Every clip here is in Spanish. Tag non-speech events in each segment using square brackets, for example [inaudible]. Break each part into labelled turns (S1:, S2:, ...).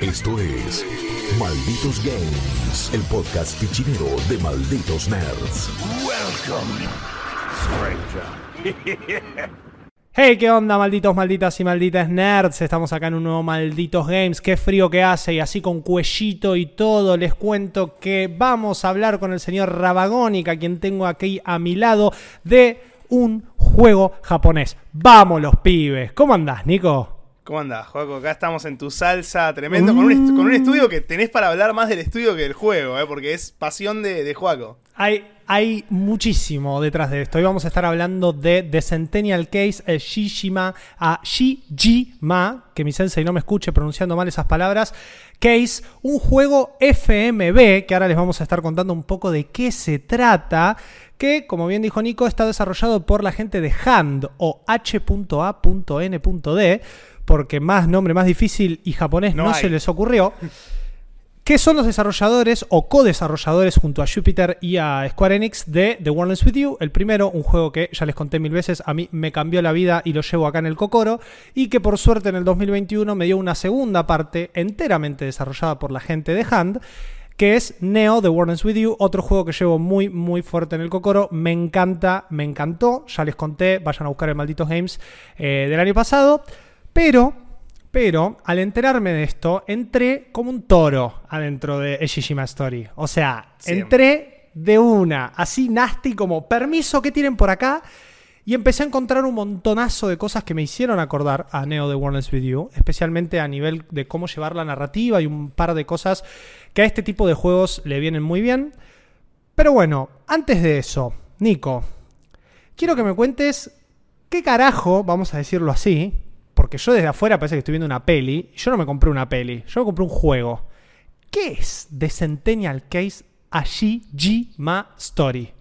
S1: Esto es Malditos Games, el podcast fichinero de Malditos Nerds. [laughs]
S2: Hey, ¿qué onda, malditos, malditas y malditas nerds? Estamos acá en un nuevo Malditos Games. Qué frío que hace y así con cuellito y todo. Les cuento que vamos a hablar con el señor Rabagónica, quien tengo aquí a mi lado, de un juego japonés. ¡Vamos, los pibes! ¿Cómo andás, Nico?
S3: ¿Cómo andás, Joaco? Acá estamos en tu salsa, tremendo, con, un con un estudio que tenés para hablar más del estudio que del juego, ¿eh? porque es pasión de, de Joaco.
S2: Hay, hay muchísimo detrás de esto. Hoy vamos a estar hablando de The Centennial Case a Shishima, a Shijima, que mi sensei no me escuche pronunciando mal esas palabras. Case, un juego FMB, que ahora les vamos a estar contando un poco de qué se trata, que, como bien dijo Nico, está desarrollado por la gente de Hand o H.A.N.D, porque más nombre más difícil y japonés no,
S3: No
S2: se les ocurrió. [laughs] que son los desarrolladores o co-desarrolladores junto a Jupiter y a Square Enix de The World With You. El primero, un juego que ya les conté mil veces, a mí me cambió la vida y lo llevo acá en el Cocoro. Y que por suerte en el 2021 me dio una segunda parte enteramente desarrollada por la gente de Hand. Que es Neo, The World Ends With You, otro juego que llevo muy, muy fuerte en el Cocoro. Me encanta, me encantó. Ya les conté, vayan a buscar el Malditos Games eh, del año pasado. Pero pero al enterarme de esto, entré como un toro adentro de Eshishima Story. O sea,
S3: Siempre.
S2: entré de una, así nasty como permiso que tienen por acá. Y empecé a encontrar un montonazo de cosas que me hicieron acordar a Neo de Warner's With You, especialmente a nivel de cómo llevar la narrativa y un par de cosas que a este tipo de juegos le vienen muy bien. Pero bueno, antes de eso, Nico, quiero que me cuentes qué carajo, vamos a decirlo así, porque yo desde afuera parece que estoy viendo una peli, yo no me compré una peli, yo me compré un juego. ¿Qué es The Centennial Case Ashijima Story?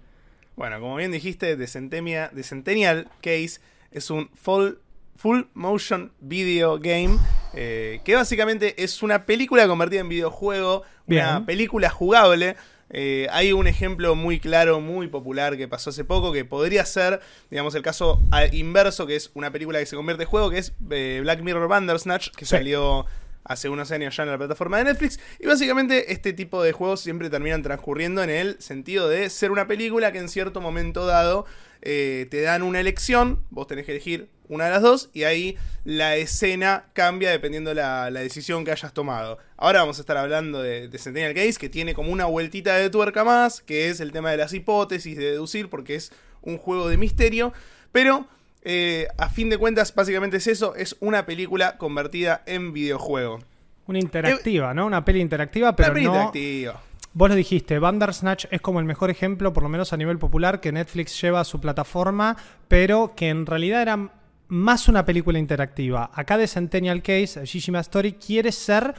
S3: Bueno, como bien dijiste, The, Centennial Case es un full, full motion video game eh, que básicamente es una película convertida en videojuego, una
S2: Bien.
S3: película jugable. Eh, hay un ejemplo muy claro, muy popular que pasó hace poco, que podría ser, digamos, el caso inverso, que es una película que se convierte en juego, que es eh, Black Mirror Bandersnatch, que
S2: Sí.
S3: salió hace unos años ya en la plataforma de Netflix. Y básicamente este tipo de juegos siempre terminan transcurriendo en el sentido de ser una película que en cierto momento dado eh, te dan una elección, vos tenés que elegir una de las dos y ahí la escena cambia dependiendo la, la decisión que hayas tomado. Ahora vamos a estar hablando de, de Centennial Case que tiene como una vueltita de tuerca más, que es el tema de las hipótesis, de deducir, porque es un juego de misterio, pero eh, a fin de cuentas básicamente es eso, es una película convertida en videojuego.
S2: Una interactiva, ¿no? Una peli interactiva, pero
S3: Una peli
S2: no...
S3: interactiva.
S2: Vos lo dijiste, Bandersnatch es como el mejor ejemplo, por lo menos a nivel popular, que Netflix lleva a su plataforma, pero que en realidad era más una película interactiva. Acá de Centennial Case, Shishima Story quiere ser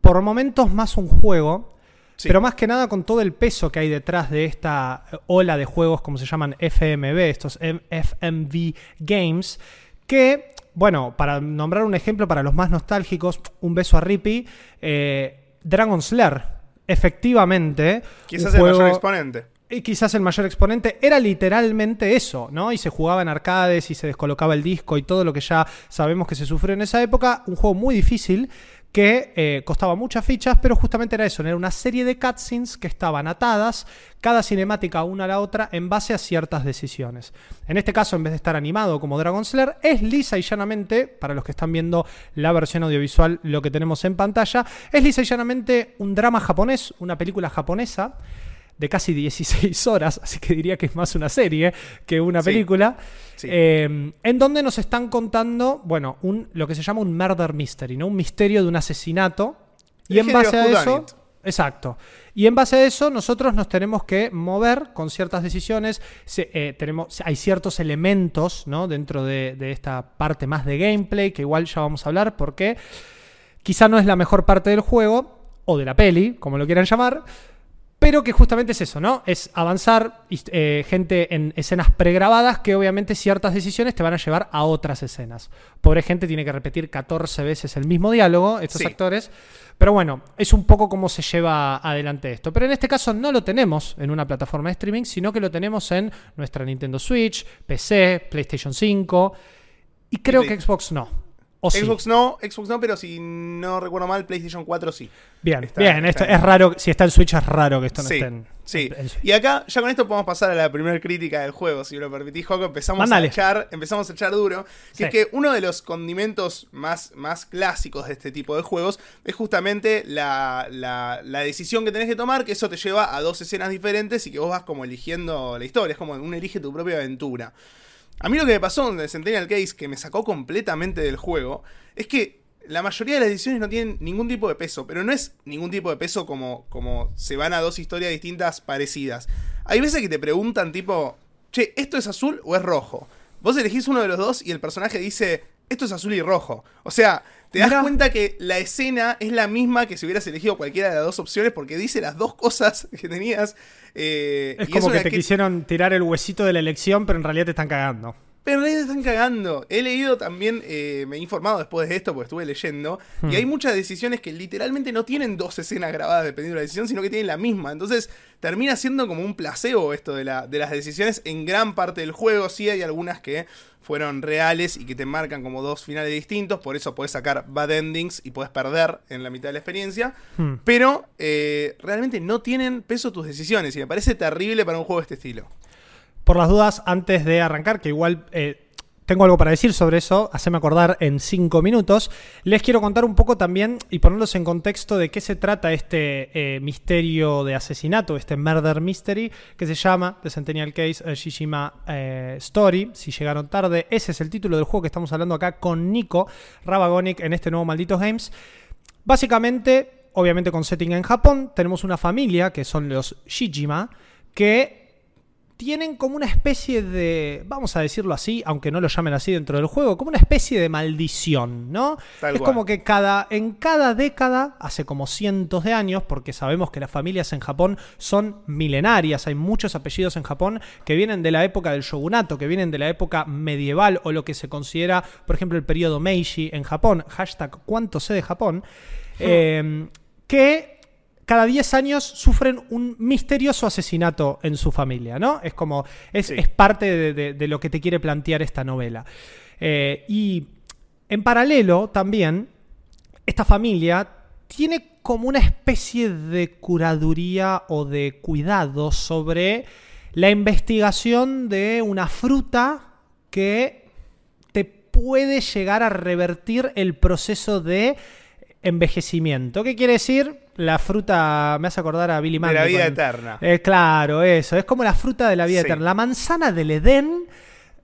S2: por momentos más un juego,
S3: Sí.
S2: pero más que nada con todo el peso que hay detrás de esta ola de juegos, como se llaman FMV, estos FMV Games, que, bueno, para nombrar un ejemplo para los más nostálgicos, un beso a Rippy, eh, Dragon Slayer, efectivamente.
S3: Quizás el mayor exponente.
S2: y quizás el mayor exponente era literalmente eso, ¿no? Y se jugaba en arcades y se descolocaba el disco y todo lo que ya sabemos que se sufrió en esa época. Un juego muy difícil que eh, costaba muchas fichas, pero justamente era eso, era una serie de cutscenes que estaban atadas, cada cinemática una a la otra, en base a ciertas decisiones. En este caso, en vez de estar animado como Dragon Slayer, es lisa y llanamente, para los que están viendo la versión audiovisual, lo que tenemos en pantalla, es lisa y llanamente un drama japonés, una película japonesa de casi 16 [laughs] horas, así que diría que es más una serie que una
S3: Sí.
S2: película,
S3: Sí.
S2: eh, en donde nos están contando, bueno, un, lo que se llama un murder mystery, ¿no? Un misterio de un asesinato. Y
S3: El
S2: en base a eso... Exacto. Y en base a eso, nosotros nos tenemos que mover con ciertas decisiones. Se- eh, tenemos, hay ciertos elementos ¿no? dentro de, de esta parte más de gameplay, que igual ya vamos a hablar, porque quizá no es la mejor parte del juego, o de la peli, como lo quieran llamar, pero que justamente es eso, ¿no? Es avanzar, eh, gente en escenas pregrabadas que obviamente ciertas decisiones te van a llevar a otras escenas. Pobre gente tiene que repetir 14 veces el mismo diálogo, estos
S3: Sí.
S2: actores. Pero bueno, es un poco cómo se lleva adelante esto. Pero en este caso no lo tenemos en una plataforma de streaming, sino que lo tenemos en nuestra Nintendo Switch, PC, PlayStation 5 y creo que Xbox no. ¿O sí?
S3: Xbox no, Xbox no, pero si no recuerdo mal, PlayStation 4 sí.
S2: Bien,
S3: Está-
S2: bien,
S3: está
S2: esto es raro, si está en Switch es raro que esto no
S3: Sí,
S2: esté en,
S3: Sí,
S2: en-
S3: y acá ya con esto podemos pasar a la primera crítica del juego, si me lo permitís, Joco. Empezamos
S2: Mándale.
S3: a echar, empezamos a echar duro. Que
S2: Sí.
S3: es que uno de los condimentos más, más clásicos de este tipo de juegos es justamente la, la- la decisión que tenés que tomar, que eso te lleva a dos escenas diferentes y que vos vas como eligiendo la historia. Es como uno elige tu propia aventura. A mí lo que me pasó en Centennial Case, que me sacó completamente del juego, es que la mayoría de las decisiones no tienen ningún tipo de peso, pero no es ningún tipo de peso como, como se van a dos historias distintas parecidas. Hay veces que te preguntan tipo, che, ¿esto es azul o es rojo? Vos elegís uno de los dos y el personaje dice, esto es azul y rojo. O sea, te das cuenta que la escena es la misma que si hubieras elegido cualquiera de las dos opciones porque dice las dos cosas [laughs] que tenías. eh,
S2: Es
S3: y
S2: como que te quisieron tirar el huesito de la elección, pero en realidad te están cagando.
S3: Pero en realidad están cagando. He leído también, eh, me he informado después de esto, porque estuve leyendo,
S2: Hmm.
S3: y hay muchas decisiones que literalmente no tienen dos escenas grabadas dependiendo de la decisión, sino que tienen la misma. Entonces termina siendo como un placebo esto de, la, de las decisiones en gran parte del juego. Sí hay algunas que fueron reales y que te marcan como dos finales distintos, por eso puedes sacar bad endings y puedes perder en la mitad de la experiencia.
S2: Hmm.
S3: Pero eh, realmente no tienen peso tus decisiones y me parece terrible para un juego de este estilo.
S2: Por las dudas, antes de arrancar, que igual eh, tengo algo para decir sobre eso, haceme acordar en cinco minutos, les quiero contar un poco también y ponerlos en contexto de qué se trata este eh, misterio de asesinato, este murder mystery, que se llama The Centennial Case eh, Shishima Story. Si llegaron tarde, ese es el título del juego que estamos hablando acá con Nico Rabagonic en este nuevo Malditos Games. Básicamente, obviamente con setting en Japón, tenemos una familia que son los Shijima, que tienen como una especie de, vamos a decirlo así, aunque no lo llamen así dentro del juego, como una especie de maldición, ¿no?
S3: Tal
S2: es
S3: cual.
S2: como que cada, en cada década, hace como cientos de años, porque sabemos que las familias en Japón son milenarias, hay muchos apellidos en Japón que vienen de la época del shogunato, que vienen de la época medieval o lo que se considera, por ejemplo, el periodo Meiji en Japón, hashtag cuánto sé de Japón, eh, que cada 10 años sufren un misterioso asesinato en su familia, ¿no? Es como, es,
S3: Sí.
S2: es parte de, de- de lo que te quiere plantear esta novela. Eh, y en paralelo también, esta familia tiene como una especie de curaduría o de cuidado sobre la investigación de una fruta que te puede llegar a revertir el proceso de envejecimiento. ¿Qué quiere decir? La fruta, me hace acordar a Billy
S3: De
S2: Mandy.
S3: la vida
S2: con-
S3: eterna.
S2: Eh, claro, eso. Es como la fruta de la vida
S3: Sí.
S2: eterna. La manzana del Edén,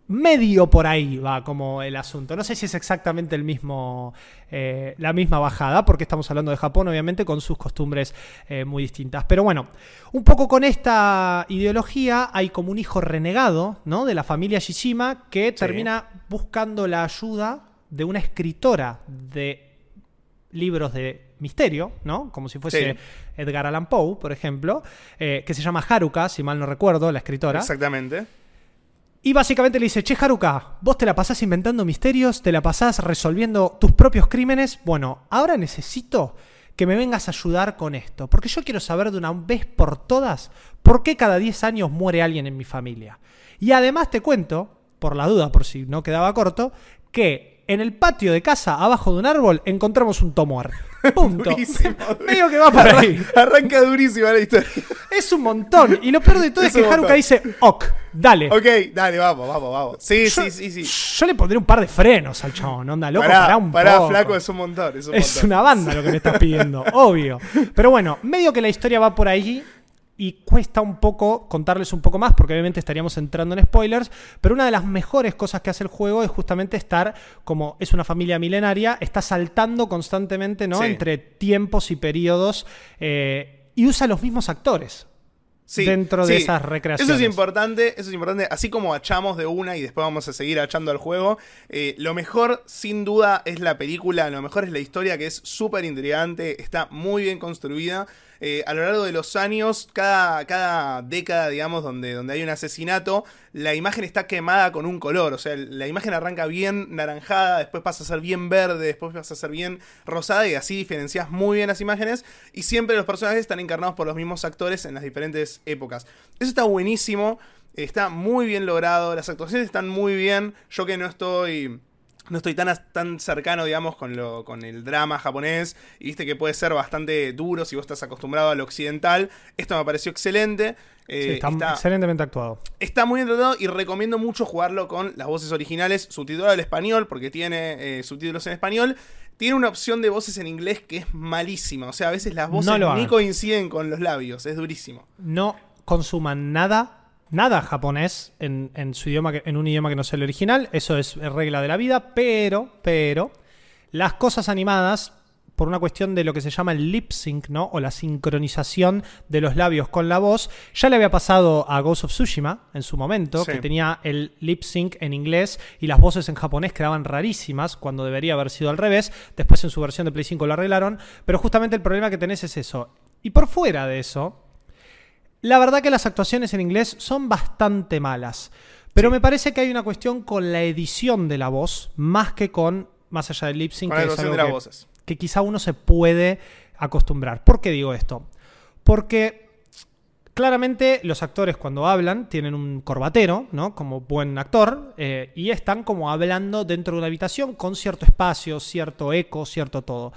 S2: medio por ahí va como el asunto. No sé si es exactamente el mismo, eh, la misma bajada, porque estamos hablando de Japón, obviamente, con sus costumbres eh, muy distintas. Pero bueno, un poco con esta ideología hay como un hijo renegado, ¿no? De la familia Shishima que termina buscando la ayuda de una escritora de libros de misterio, ¿no? Como si fuese
S3: Sí.
S2: Edgar Allan Poe, por ejemplo, eh, que se llama Haruka, si mal no recuerdo, la escritora.
S3: Exactamente.
S2: Y básicamente le dice, che Haruka, vos te la pasás inventando misterios, te la pasás resolviendo tus propios crímenes. Bueno, ahora necesito que me vengas a ayudar con esto, porque yo quiero saber de una vez por todas por qué cada 10 años muere alguien en mi familia. Y además te cuento, por la duda, por si no quedaba corto, que en el patio de casa, abajo de un árbol, encontramos un tomor. [laughs] Punto.
S3: Durísimo. [laughs]
S2: Medio que va por ahí.
S3: Arranca durísima la historia.
S2: Es un montón. Y lo peor de todo [laughs] es,
S3: Es un
S2: que Haruka
S3: montón.
S2: dice, ok, dale.
S3: ok, dale, vamos, vamos, vamos. Sí,
S2: Yo-
S3: sí, sí, sí.
S2: Yo le pondré un par de frenos al chabón, onda, loco,
S3: pará,
S2: pará un
S3: pará,
S2: poco.
S3: flaco, es un montón. Es, un
S2: Es
S3: montón.
S2: una banda lo que me estás pidiendo, obvio. Pero bueno, medio que la historia va por ahí y cuesta un poco contarles un poco más porque obviamente estaríamos entrando en spoilers, pero una de las mejores cosas que hace el juego es justamente estar como es una familia milenaria, está saltando constantemente, ¿no?
S3: Sí.
S2: Entre tiempos y periodos eh, y usa los mismos actores.
S3: Sí,
S2: dentro de esas recreaciones.
S3: Eso es importante, eso es importante. Así como achamos de una y después vamos a seguir achando al juego, eh, lo mejor sin duda es la película, lo mejor es la historia que es súper intrigante, está muy bien construida. Eh, a lo largo de los años, cada, cada década, digamos, donde, donde hay un asesinato, la imagen está quemada con un color. O sea, la imagen arranca bien naranjada, después pasa a ser bien verde, después pasa a ser bien rosada y así diferencias muy bien las imágenes. Y siempre los personajes están encarnados por los mismos actores en las diferentes épocas. Eso está buenísimo, está muy bien logrado, las actuaciones están muy bien. Yo que no estoy no estoy tan, tan cercano, digamos, con, lo, con el drama japonés. Y viste que puede ser bastante duro si vos estás acostumbrado al occidental. Esto me pareció excelente. Eh,
S2: Sí, está,
S3: está-
S2: excelentemente actuado.
S3: Está muy bien tratado y recomiendo mucho jugarlo con las voces originales, subtitulado al español, porque tiene eh, subtítulos en español. Tiene una opción de voces en inglés que es malísima. O sea, a veces las voces
S2: No
S3: ni
S2: hagan.
S3: coinciden con los labios. Es durísimo.
S2: No consuman nada, nada japonés en, en su idioma, que- en un idioma que no sea el original. Eso es regla de la vida. Pero, pero, las cosas animadas, por una cuestión de lo que se llama el lip sync, ¿no? O la sincronización de los labios con la voz. Ya le había pasado a Ghost of Tsushima en su momento,
S3: Sí.
S2: que tenía el lip sync en inglés y las voces en japonés quedaban rarísimas cuando debería haber sido al revés. Después en su versión de Play 5 lo arreglaron. Pero justamente el problema que tenés es eso. Y por fuera de eso, la verdad que las actuaciones en inglés son bastante malas. Pero
S3: Sí.
S2: me parece que hay una cuestión con la edición de la voz, más que con, más allá del lip sync, que es algo
S3: de
S2: que-
S3: voces.
S2: que quizá uno se puede acostumbrar. ¿Por qué digo esto? Porque claramente los actores cuando hablan tienen un corbatero, ¿no? Como buen actor, eh, y están como hablando dentro de una habitación con cierto espacio, cierto eco, cierto todo.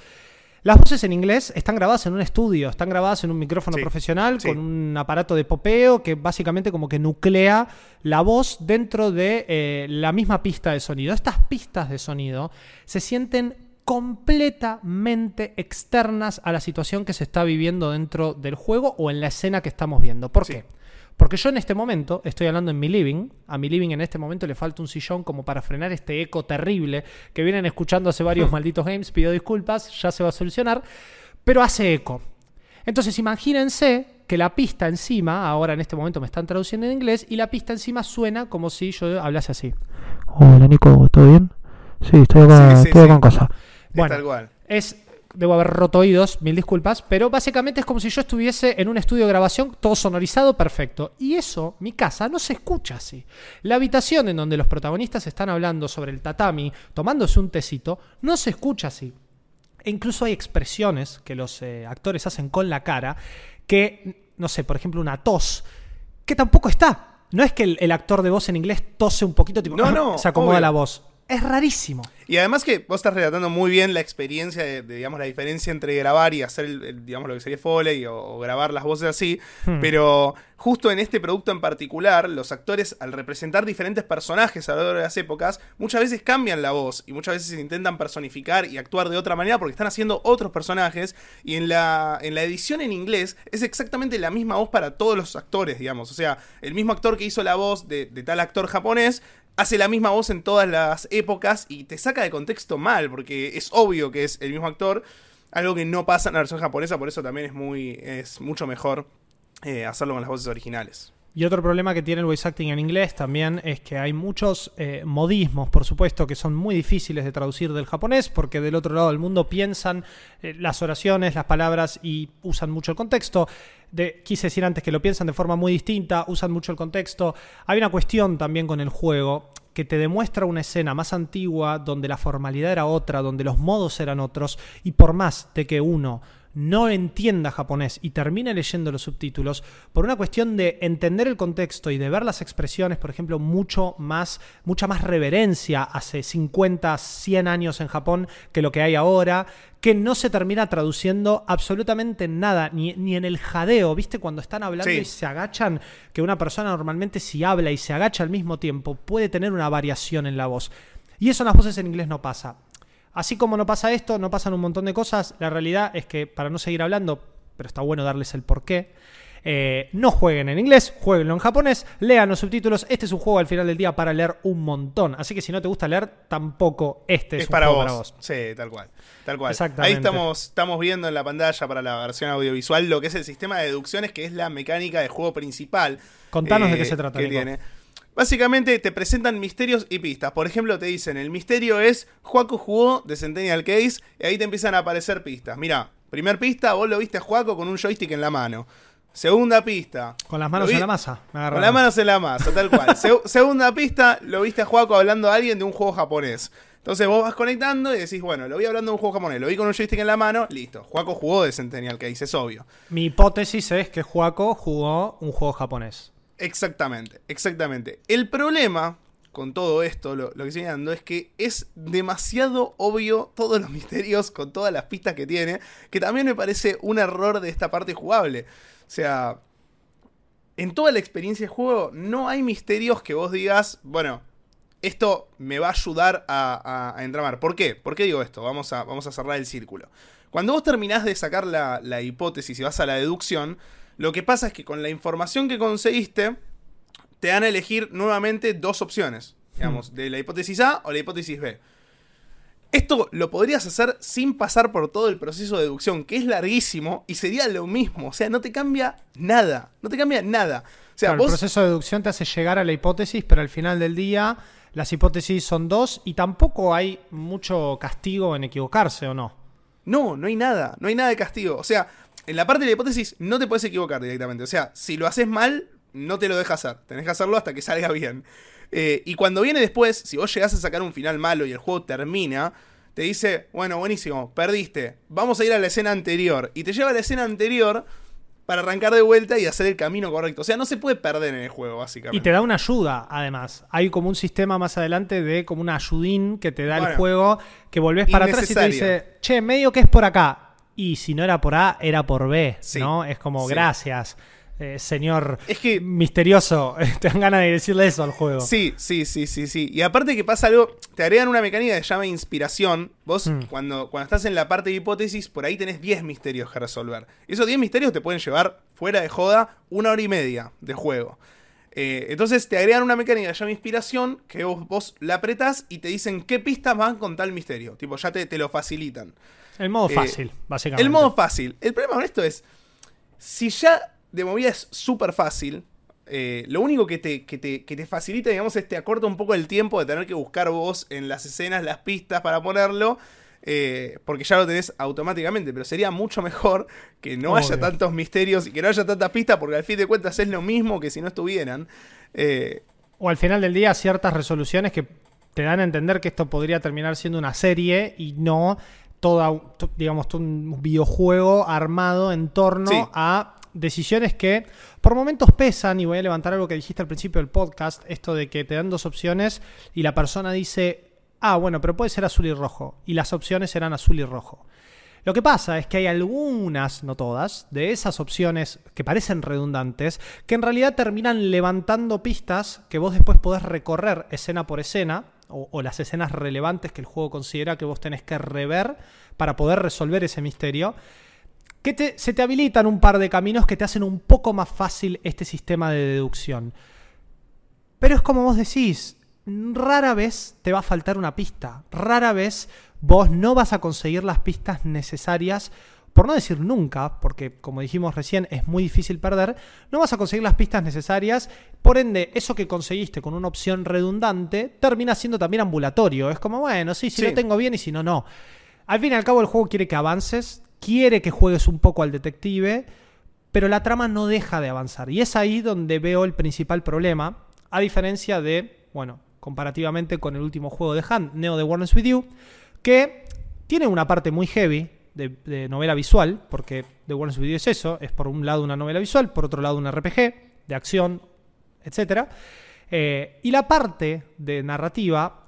S2: Las voces en inglés están grabadas en un estudio, están grabadas en un micrófono
S3: Sí,
S2: profesional
S3: sí.
S2: con un aparato de popeo que básicamente como que nuclea la voz dentro de eh, la misma pista de sonido. Estas pistas de sonido se sienten completamente externas a la situación que se está viviendo dentro del juego o en la escena que estamos viendo. ¿Por
S3: Sí.
S2: qué? Porque yo en este momento estoy hablando en mi living. A mi living en este momento le falta un sillón como para frenar este eco terrible que vienen escuchando hace varios [laughs] malditos games. Pido disculpas, ya se va a solucionar. Pero hace eco. Entonces imagínense que la pista encima, ahora en este momento me están traduciendo en inglés, y la pista encima suena como si yo hablase así. Hola Nico, ¿todo bien? Sí, estoy
S3: acá- Sí, sí, estoy acá sí. en
S2: casa. Bueno, es. Debo haber roto oídos, mil disculpas, pero básicamente es como si yo estuviese en un estudio de grabación, todo sonorizado, perfecto. Y eso, mi casa, no se escucha así. La habitación en donde los protagonistas están hablando sobre el tatami, tomándose un tecito, no se escucha así. E incluso hay expresiones que los eh, actores hacen con la cara que, no sé, por ejemplo, una tos, que tampoco está. No es que el, el actor de voz en inglés tose un poquito, tipo,
S3: No, [laughs] no,
S2: se acomoda
S3: obvio.
S2: la voz. Es rarísimo.
S3: Y además que vos estás relatando muy bien la experiencia de, de, digamos, la diferencia entre grabar y hacer, el, el, digamos, lo que sería Foley o, o grabar las voces así.
S2: Hmm.
S3: Pero justo en este producto en particular, los actores, al representar diferentes personajes a lo largo de las épocas, muchas veces cambian la voz y muchas veces intentan personificar y actuar de otra manera porque están haciendo otros personajes. Y en la, en la edición en inglés es exactamente la misma voz para todos los actores, digamos. O sea, el mismo actor que hizo la voz de, de tal actor japonés hace la misma voz en todas las épocas y te saca de contexto mal, porque es obvio que es el mismo actor, algo que no pasa en la versión japonesa, por eso también es muy es mucho mejor eh, hacerlo con las voces originales.
S2: Y otro problema que tiene el voice acting en inglés también es que hay muchos eh, modismos, por supuesto, que son muy difíciles de traducir del japonés, porque del otro lado del mundo piensan eh, las oraciones, las palabras y usan mucho el contexto. De, quise decir antes que lo piensan de forma muy distinta, usan mucho el contexto. Hay una cuestión también con el juego que te demuestra una escena más antigua donde la formalidad era otra, donde los modos eran otros, y por más de que uno no entienda japonés y termine leyendo los subtítulos, por una cuestión de entender el contexto y de ver las expresiones, por ejemplo, mucho más, mucha más reverencia hace 50, 100 años en Japón que lo que hay ahora, que no se termina traduciendo absolutamente nada, ni, ni en el jadeo, ¿viste? Cuando están hablando
S3: Sí.
S2: y se agachan, que una persona normalmente si habla y se agacha al mismo tiempo puede tener una variación en la voz. Y eso en las voces en inglés no pasa. Así como no pasa esto, no pasan un montón de cosas. La realidad es que, para no seguir hablando, pero está bueno darles el porqué, eh, no jueguen en inglés, jueguenlo en japonés, lean los subtítulos. Este es un juego al final del día para leer un montón. Así que si no te gusta leer, tampoco este es,
S3: Es
S2: un
S3: para
S2: juego
S3: vos.
S2: para vos.
S3: Sí, tal cual. Tal cual.
S2: Exactamente.
S3: Ahí estamos, estamos viendo en la pantalla para la versión audiovisual lo que es el sistema de deducciones, que es la mecánica de juego principal.
S2: Contanos de
S3: eh,
S2: qué se trata,
S3: que tiene. Básicamente te presentan misterios y pistas. Por ejemplo, te dicen, el misterio es Juaco jugó de Centennial Case y ahí te empiezan a aparecer pistas. Mira, primer pista, vos lo viste a Juaco con un joystick en la mano. Segunda pista.
S2: Con las manos
S3: vi-
S2: en la masa. me.
S3: Con las manos en la masa, tal cual. [laughs] Seg- segunda pista, lo viste a Juaco hablando a alguien de un juego japonés. Entonces vos vas conectando y decís, bueno, lo vi hablando de un juego japonés, lo vi con un joystick en la mano, listo. Juaco jugó de Centennial Case, es obvio.
S2: Mi hipótesis es que Juaco jugó un juego japonés.
S3: Exactamente, exactamente. El problema con todo esto, lo, que estoy dando, es que es demasiado obvio todos los [laughs] misterios con todas las pistas que tiene, que también me parece un error de esta parte jugable. O sea, en toda la experiencia de juego no hay misterios que vos digas, bueno, esto me va a ayudar a, entramar. ¿Por qué? ¿Por qué digo esto? Vamos a, vamos a cerrar el círculo. Cuando vos terminás de sacar la, la hipótesis y vas a la deducción, lo que pasa es que con la información que conseguiste, te dan a elegir nuevamente dos opciones. Digamos, de la hipótesis A o la hipótesis B. Esto lo podrías hacer sin pasar por todo el proceso de deducción, que es larguísimo y sería lo mismo. O sea, no te cambia nada. No te cambia nada. O sea,
S2: Claro, El proceso de deducción te hace llegar a la hipótesis, pero al final del día las hipótesis son dos y tampoco hay mucho castigo en equivocarse o no.
S3: No, no hay nada. No hay nada de castigo. O sea, en la parte de la hipótesis no te puedes equivocar directamente. O sea, si lo haces mal, no te lo deja hacer. Tenés que hacerlo hasta que salga bien. Eh, y cuando viene después, si vos llegás a sacar un final malo y el juego termina, te dice, bueno, buenísimo, perdiste. Vamos a ir a la escena anterior. Y te lleva a la escena anterior para arrancar de vuelta y hacer el camino correcto. O sea, no se puede perder en el juego, básicamente.
S2: Y te da una ayuda, además. Hay como un sistema más adelante de como una ayudín que te da el juego, que volvés para atrás y te dice, che, medio que es por acá. Y si no era por A, era por B,
S3: Sí,
S2: ¿no? Es como,
S3: sí.
S2: gracias, eh, señor
S3: Es que
S2: misterioso. [laughs] te dan ganas de decirle eso al juego.
S3: Sí, sí, sí, sí, sí. Y aparte que pasa algo, te agregan una mecánica que se llama inspiración. Vos,
S2: Mm.
S3: cuando, cuando estás en la parte de hipótesis, por ahí tenés 10 misterios que resolver. Esos 10 misterios te pueden llevar, fuera de joda, una hora y media de juego. Eh, entonces te agregan una mecánica que se llama inspiración, que vos, vos la apretás y te dicen qué pistas van con tal misterio. Tipo, ya te, te lo facilitan.
S2: El modo
S3: Eh,
S2: fácil, básicamente.
S3: El modo fácil. El problema con esto es, si ya de movida es súper fácil, eh, lo único que te, que, te, que te facilita, digamos, es te acorta un poco el tiempo de tener que buscar vos en las escenas las pistas para ponerlo. eh, porque ya lo tenés automáticamente, pero sería mucho mejor que no haya tantos misterios y que no haya tantas pistas, porque al fin de cuentas es lo mismo que si no estuvieran. Eh,
S2: O al final del día ciertas resoluciones que te dan a entender que esto podría terminar siendo una serie y no toda, to- digamos, todo un videojuego armado en torno
S3: Sí.
S2: a decisiones que por momentos pesan, y voy a levantar algo que dijiste al principio del podcast, esto de que te dan dos opciones y la persona dice, ah, bueno, pero puede ser azul y rojo, y las opciones eran azul y rojo. Lo que pasa es que hay algunas, no todas, de esas opciones que parecen redundantes, que en realidad terminan levantando pistas que vos después podés recorrer escena por escena, o, las escenas relevantes que el juego considera que vos tenés que rever para poder resolver ese misterio, que te- se te habilitan un par de caminos que te hacen un poco más fácil este sistema de deducción. Pero es como vos decís, rara vez te va a faltar una pista. Rara vez vos no vas a conseguir las pistas necesarias, por no decir nunca, porque como dijimos recién es muy difícil perder, no vas a conseguir las pistas necesarias. Por ende, eso que conseguiste con una opción redundante termina siendo también ambulatorio. Es como, bueno, sí, si
S3: Sí.
S2: lo tengo bien y si no, no. Al fin y al cabo el juego quiere que avances, quiere que juegues un poco al detective, pero la trama no deja de avanzar. Y es ahí donde veo el principal problema, a diferencia de, bueno, comparativamente con el último juego de Hand, Neo de Warners With You, que tiene una parte muy heavy de, de novela visual, porque The With You es eso, es por un lado una novela visual, por otro lado un RPG de acción, etc. Eh, y la parte de narrativa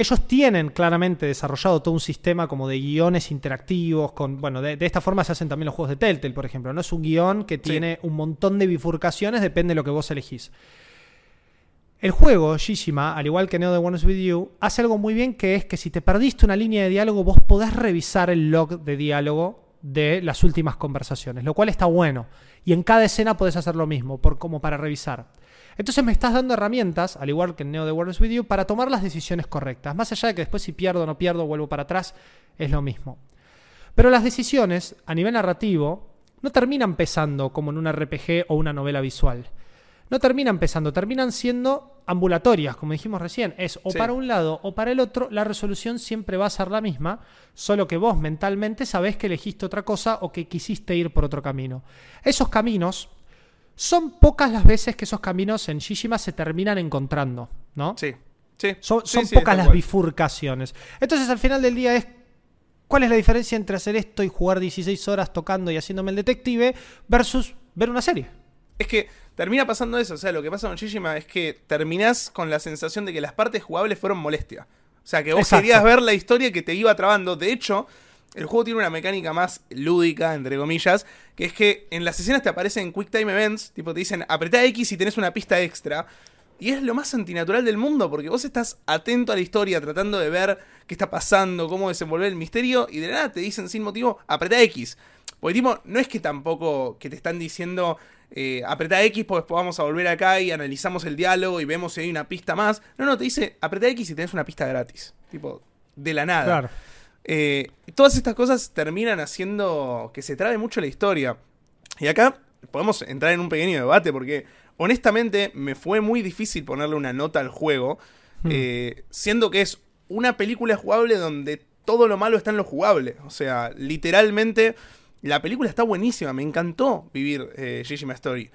S2: ellos tienen claramente desarrollado todo un sistema como de guiones interactivos, con, bueno, de, de esta forma se hacen también los juegos de Telltale, por ejemplo, no es un guion que tiene un montón de bifurcaciones, depende de lo que vos elegís. El juego, Shishima, al igual que Neo de Warners With You, hace algo muy bien que es que si te perdiste una línea de diálogo, vos podés revisar el log de diálogo de las últimas conversaciones, lo cual está bueno. Y en cada escena podés hacer lo mismo, por, como para revisar. Entonces me estás dando herramientas, al igual que en Neo de Warners With You, para tomar las decisiones correctas. Más allá de que después si pierdo o no pierdo, vuelvo para atrás, es lo mismo. Pero las decisiones, a nivel narrativo, no terminan pesando como en un RPG o una novela visual. No terminan pesando, terminan siendo ambulatorias, como dijimos recién. Es o
S3: Sí.
S2: para un lado o para el otro, la resolución siempre va a ser la misma, solo que vos mentalmente sabés que elegiste otra cosa o que quisiste ir por otro camino. Esos caminos son pocas las veces que esos caminos en Shishima se terminan encontrando, ¿no?
S3: sí, sí.
S2: Son,
S3: Sí,
S2: son
S3: sí,
S2: pocas las bifurcaciones. Entonces, al final del día es. ¿Cuál es la diferencia entre hacer esto y jugar 16 horas tocando y haciéndome el detective versus ver una serie?
S3: Es que termina pasando eso. O sea, lo que pasa con Shishima es que terminás con la sensación de que las partes jugables fueron molestia. O sea, que vos
S2: Exacto.
S3: querías ver la historia que te iba trabando. De hecho, el juego tiene una mecánica más lúdica, entre comillas, que es que en las escenas te aparecen Quick Time Events, tipo te dicen apretá X si tenés una pista extra. Y es lo más antinatural del mundo, porque vos estás atento a la historia, tratando de ver qué está pasando, cómo desenvolver el misterio, y de nada te dicen sin motivo, apretá X. Porque tipo, no es que tampoco que te están diciendo, eh, apretá X, pues después vamos a volver acá y analizamos el diálogo y vemos si hay una pista más. No, no, te dice, apretá X si tenés una pista gratis. Tipo, de la nada.
S2: Claro.
S3: Eh, todas estas cosas terminan haciendo que se trabe mucho la historia. Y acá podemos entrar en un pequeño debate porque honestamente me fue muy difícil ponerle una nota al juego,
S2: Hmm.
S3: eh, siendo que es una película jugable donde todo lo malo está en lo jugable. O sea, literalmente la película está buenísima, me encantó vivir eh, Jijima Story.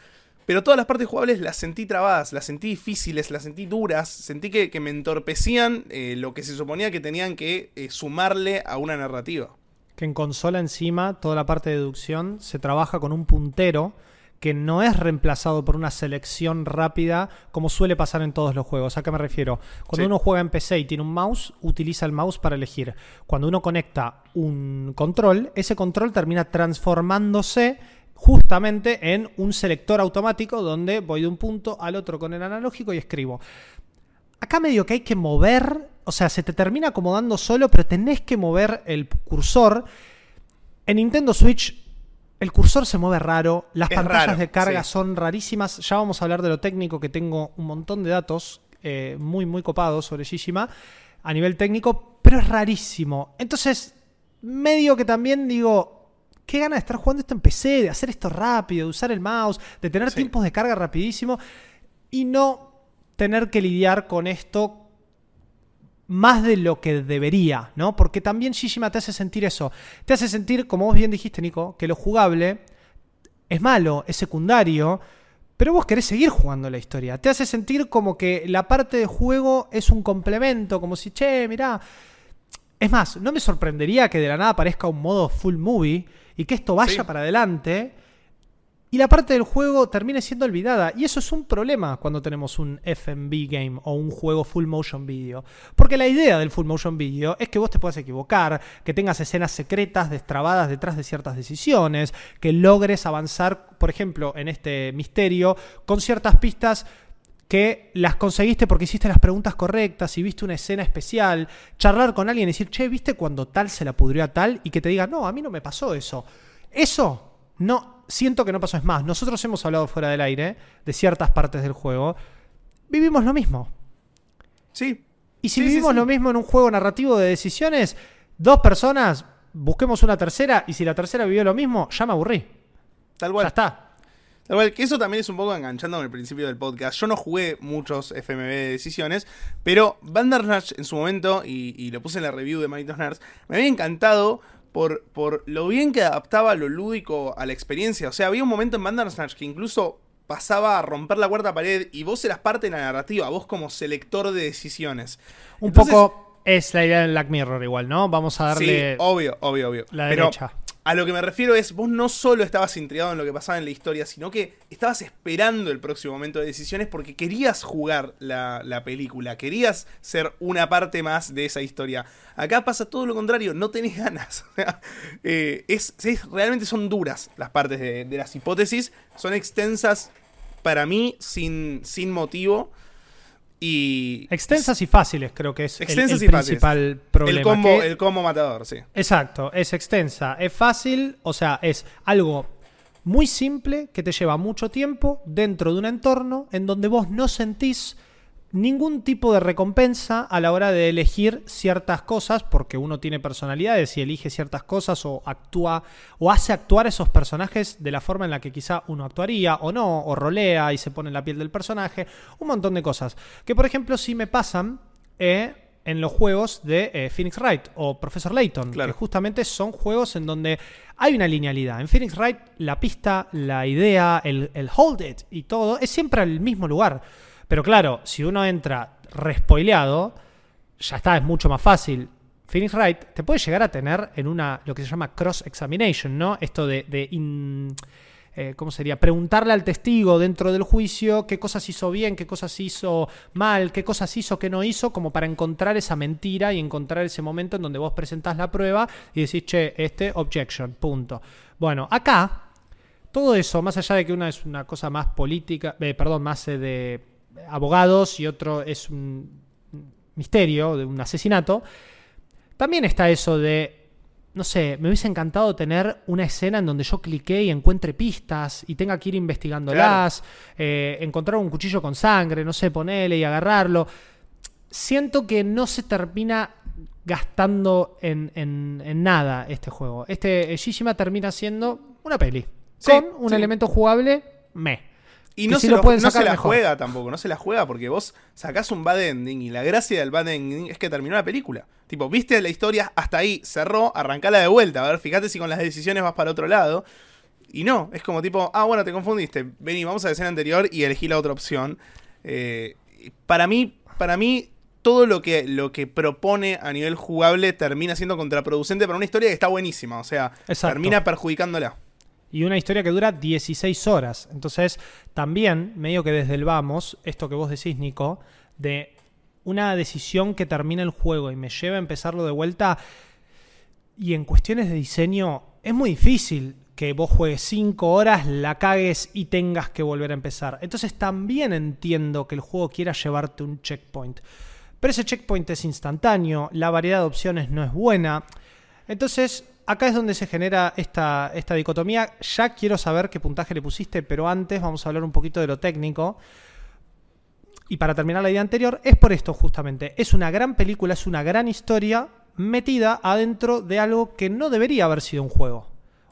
S3: Pero todas las partes jugables las sentí trabadas, las sentí difíciles, las sentí duras, sentí que, que me entorpecían eh, lo que se suponía que tenían que eh, sumarle a una narrativa.
S2: Que en consola encima, toda la parte de deducción se trabaja con un puntero que no es reemplazado por una selección rápida como suele pasar en todos los juegos. ¿A qué me refiero? Cuando
S3: Sí.
S2: uno juega en PC y tiene un mouse, utiliza el mouse para elegir. Cuando uno conecta un control, ese control termina transformándose justamente en un selector automático donde voy de un punto al otro con el analógico y escribo. Acá medio que hay que mover, o sea, se te termina acomodando solo, pero tenés que mover el cursor. En Nintendo Switch el cursor se mueve raro, las
S3: Es
S2: pantallas
S3: raro,
S2: de carga
S3: sí.
S2: son rarísimas. Ya vamos a hablar de lo técnico, que tengo un montón de datos eh, muy, muy copados sobre Shishima a nivel técnico, pero es rarísimo. Entonces, medio que también digo, qué gana de estar jugando esto en PC, de hacer esto rápido, de usar el mouse, de tener
S3: Sí.
S2: tiempos de carga rapidísimo y no tener que lidiar con esto más de lo que debería, ¿no? Porque también Shishima te hace sentir eso. Te hace sentir, como vos bien dijiste, Nico, que lo jugable es malo, es secundario, pero vos querés seguir jugando la historia. Te hace sentir como que la parte de juego es un complemento, como si, che, mirá. Es más, no me sorprendería que de la nada aparezca un modo full movie y que esto vaya
S3: Sí.
S2: para adelante y la parte del juego termine siendo olvidada. Y eso es un problema cuando tenemos un FMV game o un juego full motion video. Porque la idea del full motion video es que vos te puedas equivocar, que tengas escenas secretas destrabadas detrás de ciertas decisiones, que logres avanzar, por ejemplo, en este misterio con ciertas pistas que las conseguiste porque hiciste las preguntas correctas y viste una escena especial, charlar con alguien y decir, che, ¿viste cuando tal se la pudrió a tal? Y que te diga, no, a mí no me pasó eso. Eso no, siento que no pasó. Es más, nosotros hemos hablado fuera del aire de ciertas partes del juego. Vivimos lo mismo.
S3: Sí.
S2: Y si
S3: Sí,
S2: vivimos
S3: sí.
S2: lo mismo en un juego narrativo de decisiones, dos personas, busquemos una tercera y si la tercera vivió lo mismo, ya me aburrí.
S3: Tal
S2: Ya
S3: cual.
S2: está.
S3: Tal cual, que eso también es un poco enganchando con el principio del podcast. Yo no jugué muchos FMV de decisiones, pero Bandersnatch en su momento, y, y lo puse en la review de Malditos Nerds, me había encantado por, por lo bien que adaptaba lo lúdico a la experiencia. O sea, había un momento en Bandersnatch que incluso pasaba a romper la cuarta pared y vos eras parte de la narrativa, vos como selector de decisiones.
S2: Un
S3: Entonces-
S2: poco es la idea del Black Mirror igual, ¿no? Vamos a
S3: Sí,
S2: darle
S3: obvio, obvio, obvio.
S2: la
S3: Pero
S2: derecha.
S3: A lo que me refiero es, vos no solo estabas intrigado en lo que pasaba en la historia, sino que estabas esperando el próximo momento de decisiones porque querías jugar la, la película, querías ser una parte más de esa historia. Acá pasa todo lo contrario, no tenés ganas. [laughs] Eh, es, es- realmente son duras las partes de, de las hipótesis, son extensas para mí sin, sin motivo. Y
S2: Extensas y fáciles, creo que es el-
S3: Extensas
S2: el,
S3: y fáciles.
S2: principal problema.
S3: el combo,
S2: que-
S3: el combo matador, sí.
S2: Exacto, es extensa, es fácil, o sea, es algo muy simple que te lleva mucho tiempo dentro de un entorno en donde vos no sentís ningún tipo de recompensa a la hora de elegir ciertas cosas, porque uno tiene personalidades y elige ciertas cosas o actúa o hace actuar a esos personajes de la forma en la que quizá uno actuaría o no, o rolea y se pone en la piel del personaje, un montón de cosas. Que por ejemplo sí me pasan eh, en los juegos de eh, Phoenix Wright o Professor Layton,
S3: Claro.
S2: que justamente son juegos en donde hay una linealidad. En Phoenix Wright la pista, la idea, el, el hold it y todo es siempre al mismo lugar. Pero claro, si uno entra respoileado, ya está, es mucho más fácil. Phoenix Wright te puede llegar a tener en una, lo que se llama cross-examination, ¿no? Esto de, eh, ¿cómo sería? Preguntarle al testigo dentro del juicio qué cosas hizo bien, qué cosas hizo mal, qué cosas hizo, qué no hizo, como para encontrar esa mentira y encontrar ese momento en donde vos presentás la prueba y decís, che, este, objection, punto. Bueno, acá, todo eso, más allá de que una es una cosa más política, eh, perdón, más eh, de abogados y otro es un misterio, de un asesinato, también está eso de no sé, me hubiese encantado tener una escena en donde yo cliqué y encuentre pistas y tenga que ir investigándolas, eh, encontrar un cuchillo con sangre, no sé, ponerle y agarrarlo. Siento que no se termina gastando en, nada este juego. Este Shishima termina siendo una peli. con un elemento jugable, me.
S3: Y no, se, lo, no se, la juega tampoco, no se la juega porque vos sacás un bad ending y la gracia del bad ending es que terminó la película. Tipo, viste la historia hasta ahí, cerró, arrancala de vuelta. A ver, fíjate si con las decisiones vas para otro lado. Y no, es como tipo, ah, bueno, te confundiste. Vení, vamos a la escena anterior y elegí la otra opción. Eh, para mí, para mí, todo lo que, lo que propone a nivel jugable termina siendo contraproducente para una historia que está buenísima. O sea, termina perjudicándola
S2: y una historia que dura 16 horas. Entonces, también, medio que desde el vamos, esto que vos decís, Nico, de una decisión que termina el juego y me lleva a empezarlo de vuelta. Y en cuestiones de diseño, es muy difícil que vos juegues 5 horas, la cagues y tengas que volver a empezar. Entonces también entiendo que el juego quiera llevarte un checkpoint. Pero ese checkpoint es instantáneo, la variedad de opciones no es buena. Entonces acá es donde se genera esta, esta dicotomía. Ya quiero saber qué puntaje le pusiste, pero antes vamos a hablar un poquito de lo técnico. Y para terminar la idea anterior, es por esto justamente. Es una gran película, es una gran historia metida adentro de algo que no debería haber sido un juego.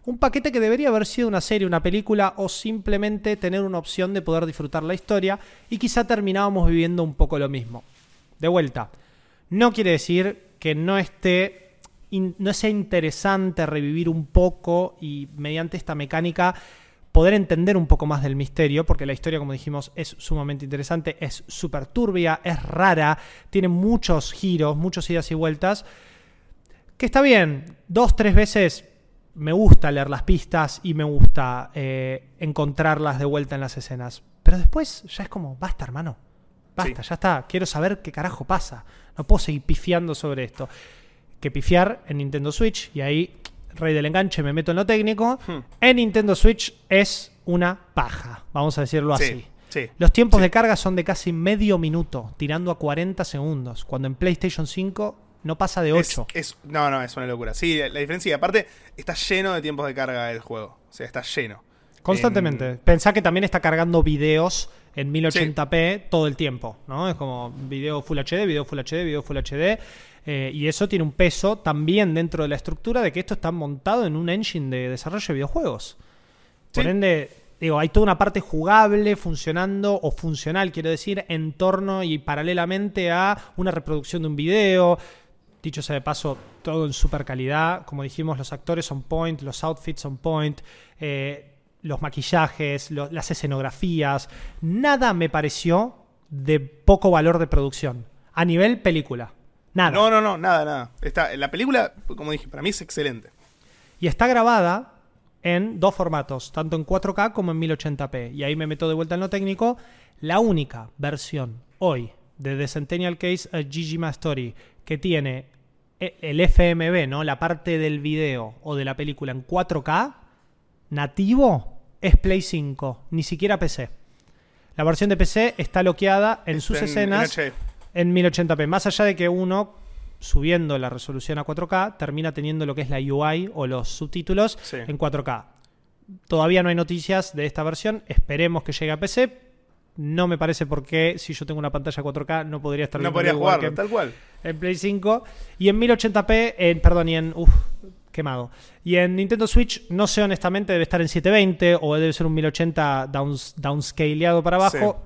S2: Un paquete que debería haber sido una serie, una película o simplemente tener una opción de poder disfrutar la historia y quizá terminábamos viviendo un poco lo mismo. De vuelta, no quiere decir que no esté no sea interesante revivir un poco y mediante esta mecánica poder entender un poco más del misterio, porque la historia, como dijimos, es sumamente interesante, es súper turbia, es rara, tiene muchos giros, muchas idas y vueltas, que está bien, dos, tres veces me gusta leer las pistas y me gusta eh, encontrarlas de vuelta en las escenas, pero después ya es como, basta hermano, basta, ya está, quiero saber qué carajo pasa, no puedo seguir pifiando sobre esto que pifiar en Nintendo Switch y ahí, rey del enganche, me meto en lo técnico. Hmm. En Nintendo Switch es una paja, vamos a decirlo así. Los tiempos de carga son de casi medio minuto, tirando a 40 segundos, cuando en PlayStation 5 no pasa de 8.
S3: Es, no, no, es una locura. Sí, la diferencia, y aparte, está lleno de tiempos de carga el juego. O sea, está lleno.
S2: Constantemente. Pensá que también está cargando videos en 1080p todo el tiempo, ¿no? Es como video Full HD, video Full HD, video Full HD. Eh, y eso tiene un peso también dentro de la estructura de que esto está montado en un engine de desarrollo de videojuegos. Por ende, digo, hay toda una parte jugable, funcionando, o funcional, quiero decir, en torno y paralelamente a una reproducción de un video. Dicho sea de paso, todo en super calidad. Como dijimos, los actores son point, los outfits son point, eh, los maquillajes, las escenografías. Nada me pareció de poco valor de producción a nivel película. Nada.
S3: No, no, no, nada, nada. Está, la película, como dije, para mí es excelente.
S2: Y está grabada en dos formatos, tanto en 4K como en 1080p. Y ahí me meto de vuelta en lo técnico. La única versión hoy de The Centennial Case a Gigi Story que tiene e, el FMV, ¿no? La parte del video o de la película en 4K nativo es Play 5, ni siquiera PC. La versión de PC está bloqueada en sus escenas en 1080p. Más allá de que uno, subiendo la resolución a 4K, termina teniendo lo que es la UI o los subtítulos en 4K. Todavía no hay noticias de esta versión. Esperemos que llegue a PC. No me parece por qué, si yo tengo una pantalla 4K, no podría estar
S3: No podría jugarlo, tal cual.
S2: En Play 5. Y en 1080p, en, perdón, y en. Uf, quemado. Y en Nintendo Switch, no sé honestamente, debe estar en 720 o debe ser un 1080 downs, downscaleado para abajo.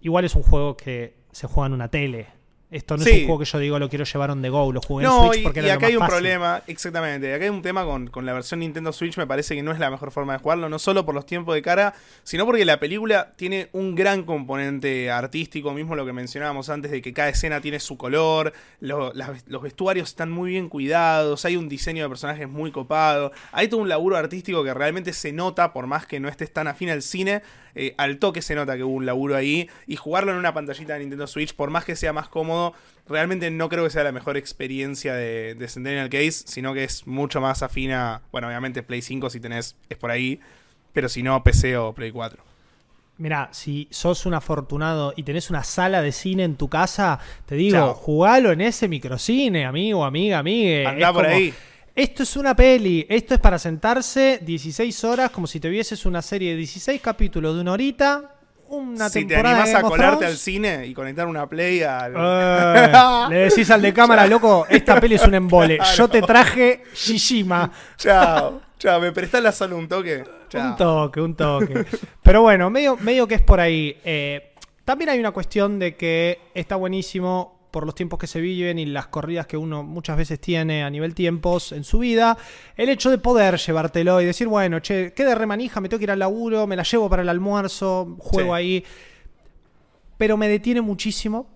S2: Igual es un juego que se juega en una tele. Esto no
S3: Sí.
S2: es un juego que yo digo lo quiero llevar on the go, lo jugué en Switch
S3: y,
S2: porque
S3: y
S2: era lo
S3: acá hay un
S2: fácil.
S3: problema, exactamente. Acá hay un tema con, con la versión Nintendo Switch, me parece que no es la mejor forma de jugarlo, no solo por los tiempos de cara, sino porque la película tiene un gran componente artístico, mismo lo que mencionábamos antes, de que cada escena tiene su color, lo- las- los vestuarios están muy bien cuidados, hay un diseño de personajes muy copado, hay todo un laburo artístico que realmente se nota, por más que no estés tan afín al cine, eh, al toque se nota que hubo un laburo ahí, y jugarlo en una pantallita de Nintendo Switch, por más que sea más cómodo, realmente no creo que sea la mejor experiencia de, de Centennial Case, sino que es mucho más afina, bueno, obviamente Play 5 si tenés, es por ahí, pero si no, PC o Play 4.
S2: Mirá, si sos un afortunado y tenés una sala de cine en tu casa, te digo,
S3: Chao.
S2: jugalo en ese microcine, amigo, amiga, amigue.
S3: Andá
S2: Es
S3: por
S2: como,
S3: ahí.
S2: Esto es una peli, esto es para sentarse 16 horas como si te vieses una serie de 16 capítulos de una horita, una
S3: Si te animás a colarte al cine y conectar una Play al...
S2: Eh, le decís al de [laughs] cámara, loco, esta peli es un embole. Yo te traje Shishima.
S3: Chao, chao, me prestás la sala un toque. Chao.
S2: Un toque, un toque. Pero bueno, medio, medio que es por ahí. Eh, también hay una cuestión de que está buenísimo por los tiempos que se viven y las corridas que uno muchas veces tiene a nivel tiempos en su vida, el hecho de poder llevártelo y decir, bueno, che, qué de remanija, me tengo que ir al laburo, me la llevo para el almuerzo, juego
S3: Sí.
S2: ahí. Pero me detiene muchísimo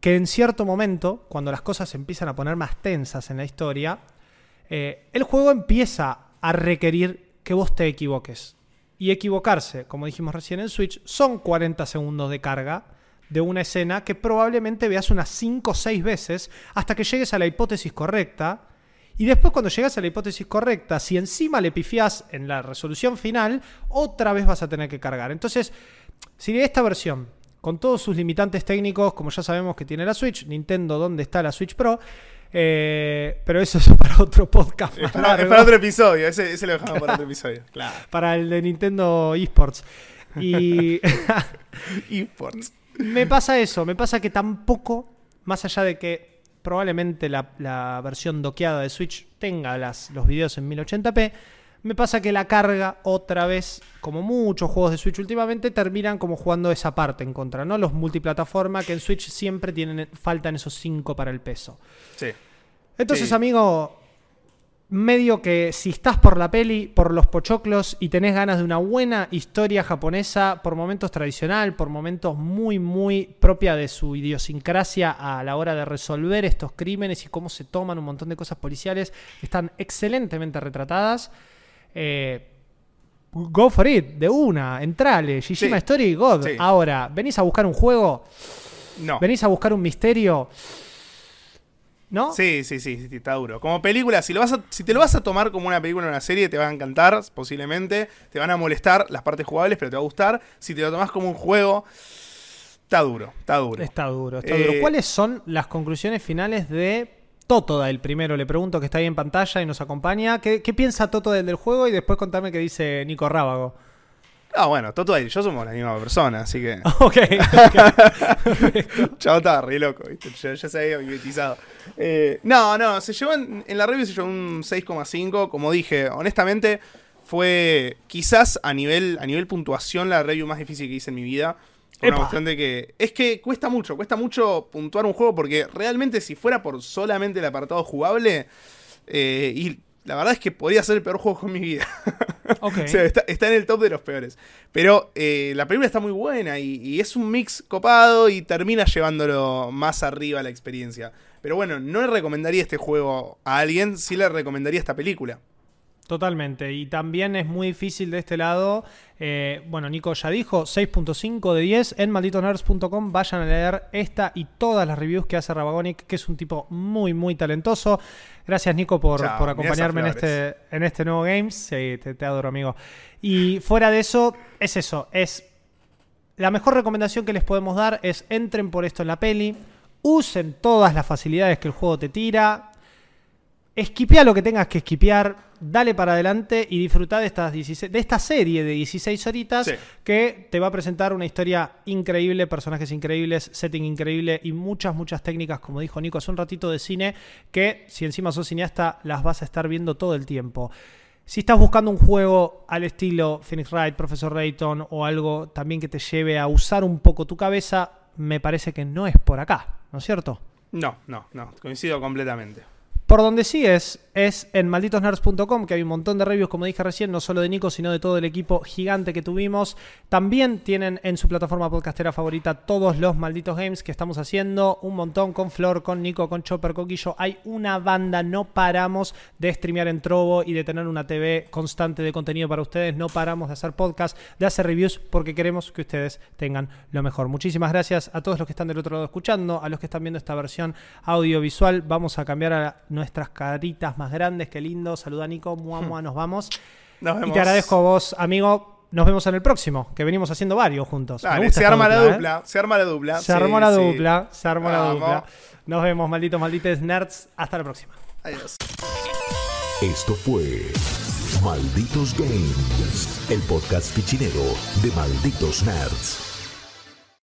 S2: que en cierto momento, cuando las cosas se empiezan a poner más tensas en la historia, eh, el juego empieza a requerir que vos te equivoques. Y equivocarse, como dijimos recién en Switch, son 40 segundos de carga de una escena que probablemente veas unas 5 o 6 veces hasta que llegues a la hipótesis correcta. Y después cuando llegas a la hipótesis correcta, si encima le pifiás en la resolución final, otra vez vas a tener que cargar. Entonces, si de esta versión, con todos sus limitantes técnicos, como ya sabemos que tiene la Switch, Nintendo, ¿dónde está la Switch Pro? Eh, pero eso es [laughs] para otro podcast.
S3: Es para, es
S2: largo.
S3: para otro episodio, ese, ese lo dejamos para otro episodio. [laughs] Claro.
S2: Para el de Nintendo eSports. Y [laughs]
S3: eSports.
S2: Me pasa eso, me pasa que tampoco, más allá de que probablemente la, la versión doqueada de Switch tenga las, los videos en 1080p, me pasa que la carga otra vez, como muchos juegos de Switch últimamente, terminan como jugando esa parte en contra, ¿no? Los multiplataforma que en Switch siempre tienen, faltan esos 5 para el peso.
S3: Sí.
S2: Entonces,
S3: Sí.
S2: amigo, medio que si estás por la peli, por los pochoclos y tenés ganas de una buena historia japonesa, por momentos tradicional, por momentos muy, muy propia de su idiosincrasia a la hora de resolver estos crímenes y cómo se toman un montón de cosas policiales, están excelentemente retratadas. Eh, Go for it, de una, entrale, Shishima
S3: Sí.
S2: Story, God.
S3: Sí.
S2: Ahora, venís a buscar un juego,
S3: No.
S2: venís a buscar un misterio, ¿no?
S3: Sí, sí, sí, sí, está duro. Como película, si, lo vas a- si te lo vas a tomar como una película o una serie, te va a encantar, posiblemente. Te van a molestar las partes jugables, pero te va a gustar. Si te lo tomas como un juego, está duro, está duro.
S2: Está duro, está
S3: Eh,
S2: duro. ¿Cuáles son las conclusiones finales de Toto el primero? Le pregunto que está ahí en pantalla y nos acompaña. ¿Qué, qué piensa Toto del juego? Y después contame qué dice Nico Rábago.
S3: Ah, bueno, Toto y yo somos la misma persona, así que. [laughs]
S2: ok. [laughs]
S3: Chavo estaba re loco, ¿viste? Ya, ya se había mimetizado. Eh, no, no, se llevó en, en la review se llevó un 6,5. Como dije, honestamente, fue quizás a nivel, a nivel puntuación la review más difícil que hice en mi vida. Por una cuestión de que. Es que cuesta mucho, cuesta mucho puntuar un juego porque realmente si fuera por solamente el apartado jugable. eh, y la verdad es que podría ser el peor juego con mi vida. [laughs]
S2: ok.
S3: O sea, está, está en el top de los peores. Pero eh, la película está muy buena y, y es un mix copado y termina llevándolo más arriba la experiencia. Pero bueno, no le recomendaría este juego a alguien, sí le recomendaría esta película.
S2: Totalmente. Y también es muy difícil de este lado. eh, bueno, Nico ya dijo, 6.5 de 10 en malditonerds.com. Vayan a leer esta y todas las reviews que hace Rabagonic, que es un tipo muy, muy talentoso. Gracias, Nico, por,
S3: Chao,
S2: por acompañarme en este, en este nuevo Games. Sí, te, te adoro, amigo. Y fuera de eso, es eso. Es la mejor recomendación que les podemos dar es entren por esto en la peli. Usen todas las facilidades que el juego te tira. Esquipea lo que tengas que esquipear, dale para adelante y disfruta de, estas 16 de esta serie de 16 horitas
S3: Sí.
S2: que te va a presentar una historia increíble, personajes increíbles, setting increíble y muchas, muchas técnicas, como dijo Nico hace un ratito de cine, que si encima sos cineasta las vas a estar viendo todo el tiempo. Si estás buscando un juego al estilo Phoenix Wright, Professor Layton o algo también que te lleve a usar un poco tu cabeza, me parece que no es por acá. ¿no es cierto?
S3: No, no, no, coincido completamente.
S2: Por donde sí es, es en malditosnerds.com, que hay un montón de reviews, como dije recién, no solo de Nico, sino de todo el equipo gigante que tuvimos. También tienen en su plataforma podcastera favorita todos los malditos games que estamos haciendo. Un montón con Flor, con Nico, con Chopper, con Guillo. Hay una banda, no paramos de streamear en Trovo y de tener una TV constante de contenido para ustedes. No paramos de hacer podcast, de hacer reviews, porque queremos que ustedes tengan lo mejor. Muchísimas gracias a todos los que están del otro lado escuchando, a los que están viendo esta versión audiovisual. Vamos a cambiar a nuestras caritas más grandes, qué lindo. Saluda Nico, mua, mua, nos vamos. [laughs]
S3: Nos vemos.
S2: Y te agradezco a vos, amigo. Nos vemos en el próximo, que venimos haciendo varios juntos.
S3: Dale,
S2: gusta
S3: se arma la
S2: dupla, ¿eh?
S3: dupla, se arma la dupla.
S2: Se
S3: Sí,
S2: armó la
S3: sí.
S2: dupla, se armó la
S3: Vamos.
S2: dupla. Nos vemos, malditos, maldites nerds. Hasta la próxima.
S3: Adiós.
S1: Esto fue Malditos Games, el podcast fichinero de Malditos Nerds.